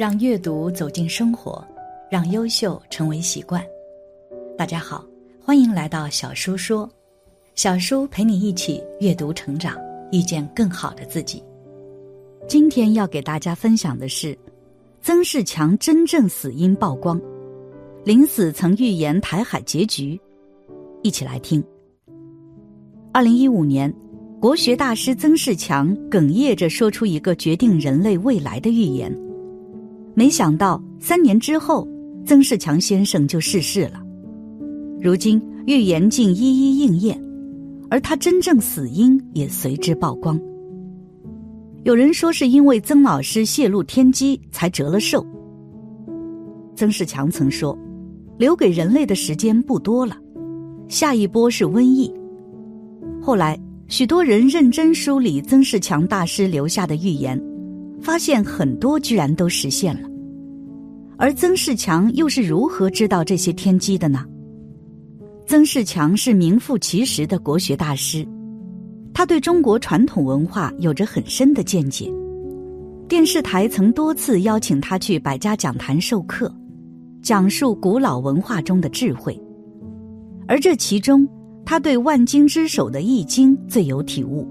让阅读走进生活，让优秀成为习惯。大家好，欢迎来到小叔说，小叔陪你一起阅读成长，遇见更好的自己。今天要给大家分享的是曾仕强真正死因曝光，临死曾预言台海结局，一起来听。二零一五年，国学大师曾仕强哽咽着说出一个决定人类未来的预言。没想到三年之后，曾仕强先生就逝世了。如今预言竟一一应验，而他真正死因也随之曝光。有人说是因为曾老师泄露天机才折了寿。曾仕强曾说：“留给人类的时间不多了，下一波是瘟疫。”后来许多人认真梳理曾仕强大师留下的预言。发现很多居然都实现了，而曾仕强又是如何知道这些天机的呢？曾仕强是名副其实的国学大师，他对中国传统文化有着很深的见解。电视台曾多次邀请他去百家讲坛授课，讲述古老文化中的智慧，而这其中，他对万经之首的《易经》最有体悟。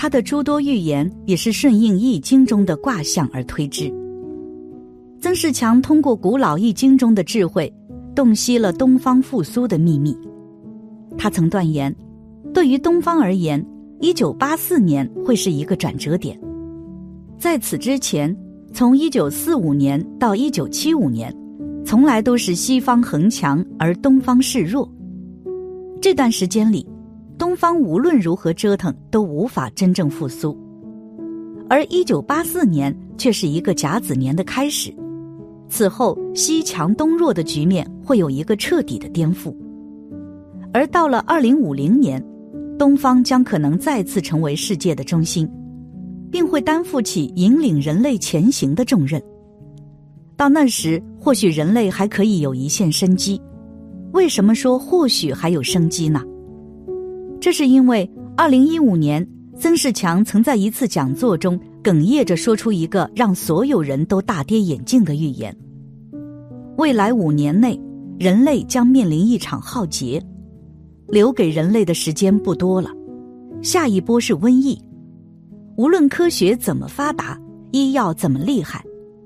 他的诸多预言也是顺应《易经》中的卦象而推之。曾仕强通过古老《易经》中的智慧，洞悉了东方复苏的秘密。他曾断言，对于东方而言，一九八四年会是一个转折点。在此之前，从一九四五年到一九七五年，从来都是西方恒强而东方示弱。这段时间里。东方无论如何折腾都无法真正复苏，而一九八四年却是一个甲子年的开始，此后西强东弱的局面会有一个彻底的颠覆，而到了二零五零年，东方将可能再次成为世界的中心，并会担负起引领人类前行的重任。到那时，或许人类还可以有一线生机。为什么说或许还有生机呢？这是因为，二零一五年，曾仕强曾在一次讲座中哽咽着说出一个让所有人都大跌眼镜的预言：未来五年内，人类将面临一场浩劫，留给人类的时间不多了，下一波是瘟疫。无论科学怎么发达，医药怎么厉害，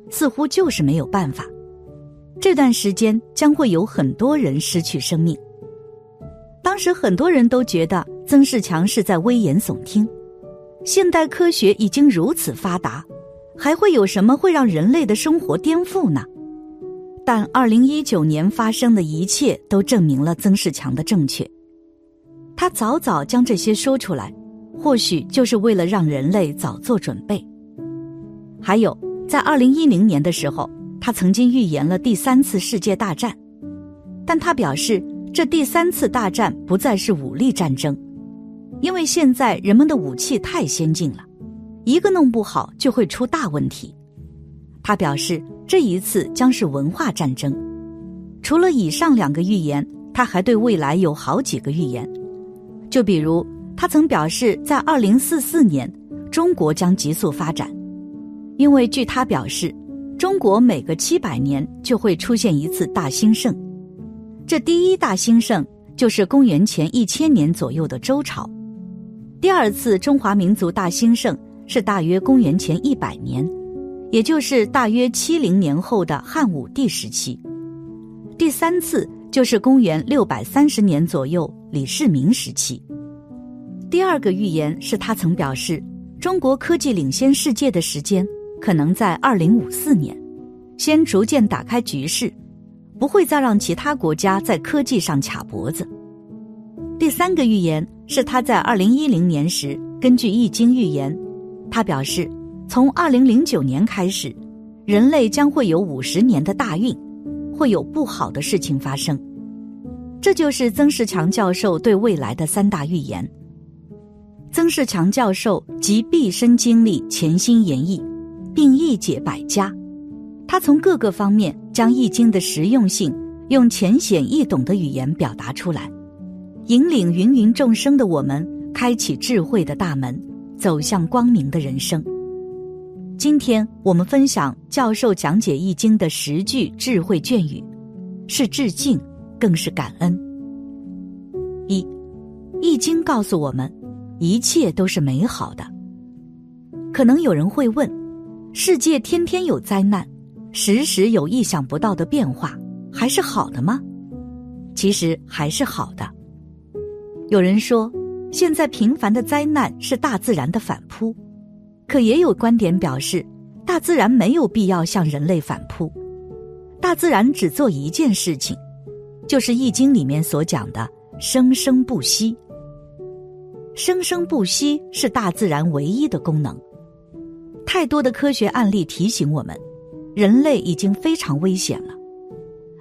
似乎就是没有办法。这段时间将会有很多人失去生命。当时很多人都觉得曾仕强是在危言耸听，现代科学已经如此发达，还会有什么会让人类的生活颠覆呢？但二零一九年发生的一切都证明了曾仕强的正确。他早早将这些说出来，或许就是为了让人类早做准备。还有，在二零一零年的时候，他曾经预言了第三次世界大战，但他表示。这第三次大战不再是武力战争，因为现在人们的武器太先进了，一个弄不好就会出大问题。他表示，这一次将是文化战争。除了以上两个预言，他还对未来有好几个预言。就比如，他曾表示，在二零四四年，中国将急速发展，因为据他表示，中国每隔七百年就会出现一次大兴盛。这第一大兴盛就是公元前一千年左右的周朝，第二次中华民族大兴盛是大约公元前一百年，也就是大约七零年后的汉武帝时期，第三次就是公元六百三十年左右李世民时期。第二个预言是他曾表示，中国科技领先世界的时间可能在二零五四年，先逐渐打开局势。不会再让其他国家在科技上卡脖子。第三个预言是他在二零一零年时根据《易经》预言，他表示，从二零零九年开始，人类将会有五十年的大运，会有不好的事情发生。这就是曾仕强教授对未来的三大预言。曾仕强教授集毕生精力潜心研绎，并译解百家。他从各个方面将《易经》的实用性用浅显易懂的语言表达出来，引领芸芸众生的我们开启智慧的大门，走向光明的人生。今天我们分享教授讲解《易经》的十句智慧隽语，是致敬，更是感恩。一，《易经》告诉我们，一切都是美好的。可能有人会问：世界天天有灾难，时时有意想不到的变化，还是好的吗？其实还是好的。有人说，现在频繁的灾难是大自然的反扑。可也有观点表示，大自然没有必要向人类反扑，大自然只做一件事情，就是《易经》里面所讲的“生生不息”。生生不息是大自然唯一的功能。太多的科学案例提醒我们，人类已经非常危险了，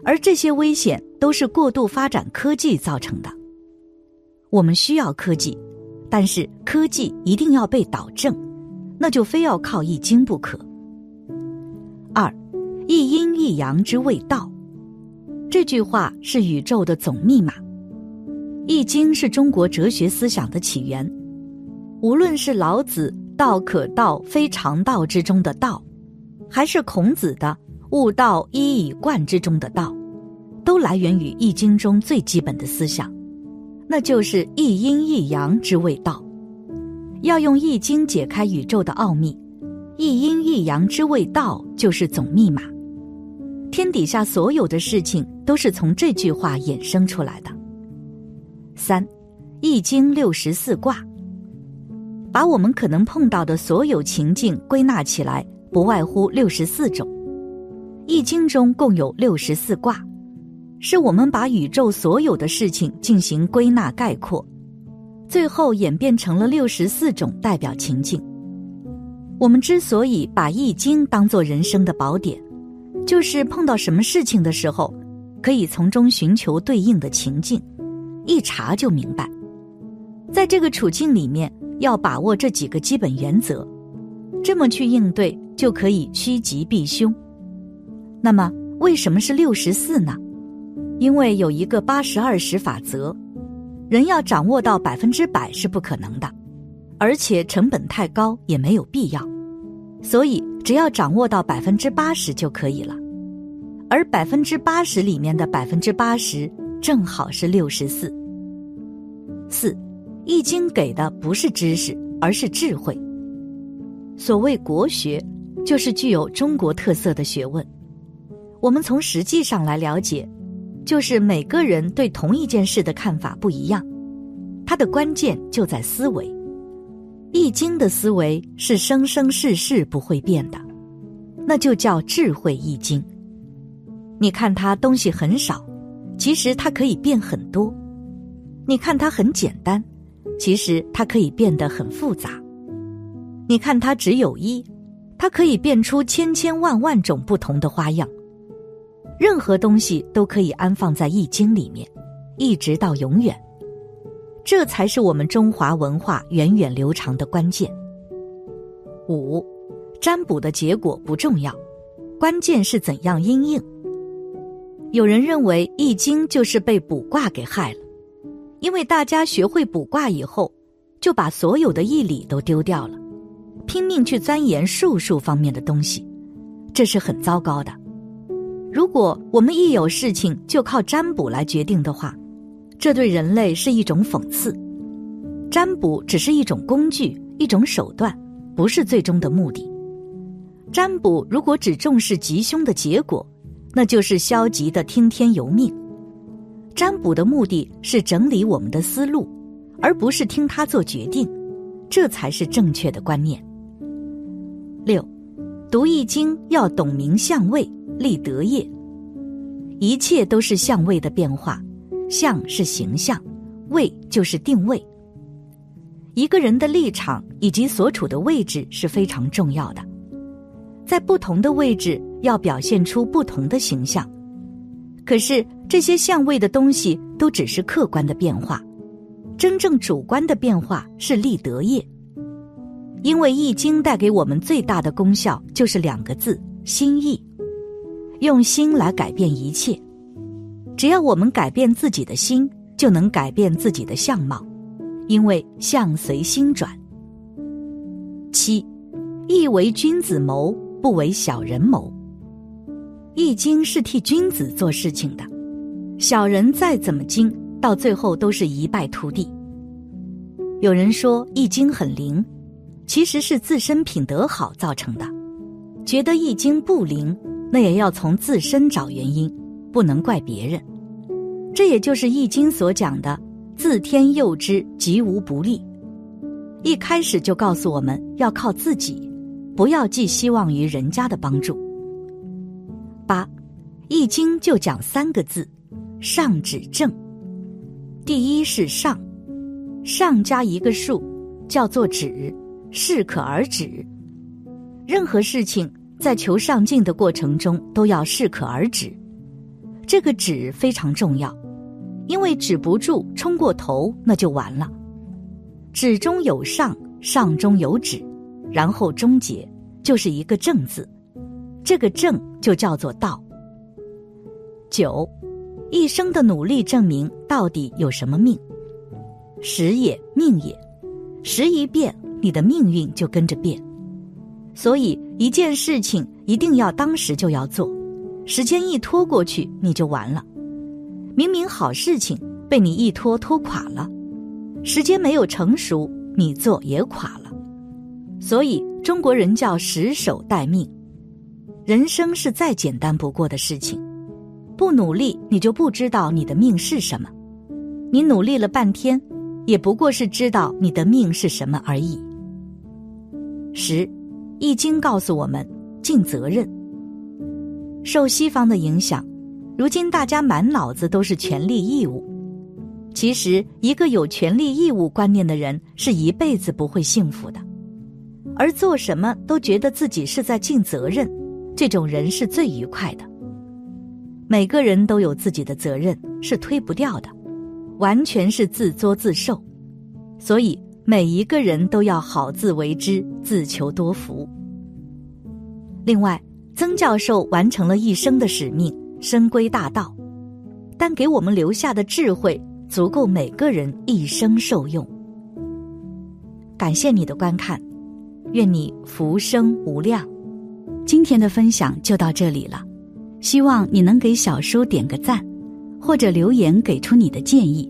而这些危险都是过度发展科技造成的。我们需要科技，但是科技一定要被导正。那就非要靠易经不可。二，一阴一阳之谓道，这句话是宇宙的总密码。易经是中国哲学思想的起源，无论是老子“道可道，非常道”之中的道，还是孔子的“悟道，一以贯之”中的道，都来源于易经中最基本的思想，那就是一阴一阳之谓道。要用易经解开宇宙的奥秘，一阴一阳之谓道就是总密码。天底下所有的事情都是从这句话衍生出来的。三，易经六十四卦，把我们可能碰到的所有情境归纳起来，不外乎六十四种。易经中共有六十四卦，是我们把宇宙所有的事情进行归纳概括。最后演变成了六十四种代表情境。我们之所以把《易经》当做人生的宝典，就是碰到什么事情的时候，可以从中寻求对应的情境，一查就明白。在这个处境里面，要把握这几个基本原则，这么去应对，就可以趋吉避凶。那么，为什么是六十四呢？因为有一个八十二十法则。人要掌握到百分之百是不可能的，而且成本太高也没有必要，所以只要掌握到百分之八十就可以了。而百分之八十里面的百分之八十正好是六十四。四，易经给的不是知识，而是智慧。所谓国学，就是具有中国特色的学问。我们从实际上来了解。就是每个人对同一件事的看法不一样，它的关键就在思维。易经的思维是生生世世不会变的，那就叫智慧易经。你看它东西很少，其实它可以变很多；你看它很简单，其实它可以变得很复杂；你看它只有一，它可以变出千千万万种不同的花样。任何东西都可以安放在《易经》里面，一直到永远。这才是我们中华文化源远流长的关键。五，占卜的结果不重要，关键是怎样应应。有人认为《易经》就是被卜卦给害了，因为大家学会卜卦以后，就把所有的义理都丢掉了，拼命去钻研术数方面的东西，这是很糟糕的。如果我们一有事情就靠占卜来决定的话，这对人类是一种讽刺。占卜只是一种工具，一种手段，不是最终的目的。占卜如果只重视吉凶的结果，那就是消极的听天由命。占卜的目的是整理我们的思路，而不是听他做决定，这才是正确的观念。六，读易经要懂明相位。立德业，一切都是相位的变化，相是形象，位就是定位。一个人的立场以及所处的位置是非常重要的，在不同的位置要表现出不同的形象。可是这些相位的东西都只是客观的变化，真正主观的变化是立德业。因为易经带给我们最大的功效就是两个字：心意。用心来改变一切，只要我们改变自己的心，就能改变自己的相貌，因为相随心转。七，亦为君子谋，不为小人谋。易经是替君子做事情的，小人再怎么精，到最后都是一败涂地。有人说易经很灵，其实是自身品德好造成的。觉得易经不灵，那也要从自身找原因，不能怪别人。这也就是易经所讲的“自天佑之，吉无不利”。一开始就告诉我们要靠自己，不要寄希望于人家的帮助。八，《易经》就讲三个字：上指正。第一是上，上加一个数，叫做止，适可而止。任何事情在求上进的过程中都要适可而止，这个止非常重要，因为止不住冲过头那就完了。止中有上，上中有止，然后终结，就是一个正字。这个正就叫做道。九，一生的努力证明到底有什么命？时也，命也。时一变，你的命运就跟着变。所以一件事情一定要当时就要做，时间一拖过去你就完了。明明好事情被你一拖拖垮了，时间没有成熟，你做也垮了。所以中国人叫十手待命。人生是再简单不过的事情，不努力你就不知道你的命是什么，你努力了半天，也不过是知道你的命是什么而已。十，《易经》告诉我们尽责任。受西方的影响，如今大家满脑子都是权利义务，其实一个有权利义务观念的人是一辈子不会幸福的，而做什么都觉得自己是在尽责任。这种人是最愉快的。每个人都有自己的责任，是推不掉的，完全是自作自受。所以每一个人都要好自为之，自求多福。另外，曾教授完成了一生的使命，深归大道，但给我们留下的智慧足够每个人一生受用。感谢你的观看，愿你福生无量。今天的分享就到这里了，希望你能给小叔点个赞，或者留言给出你的建议。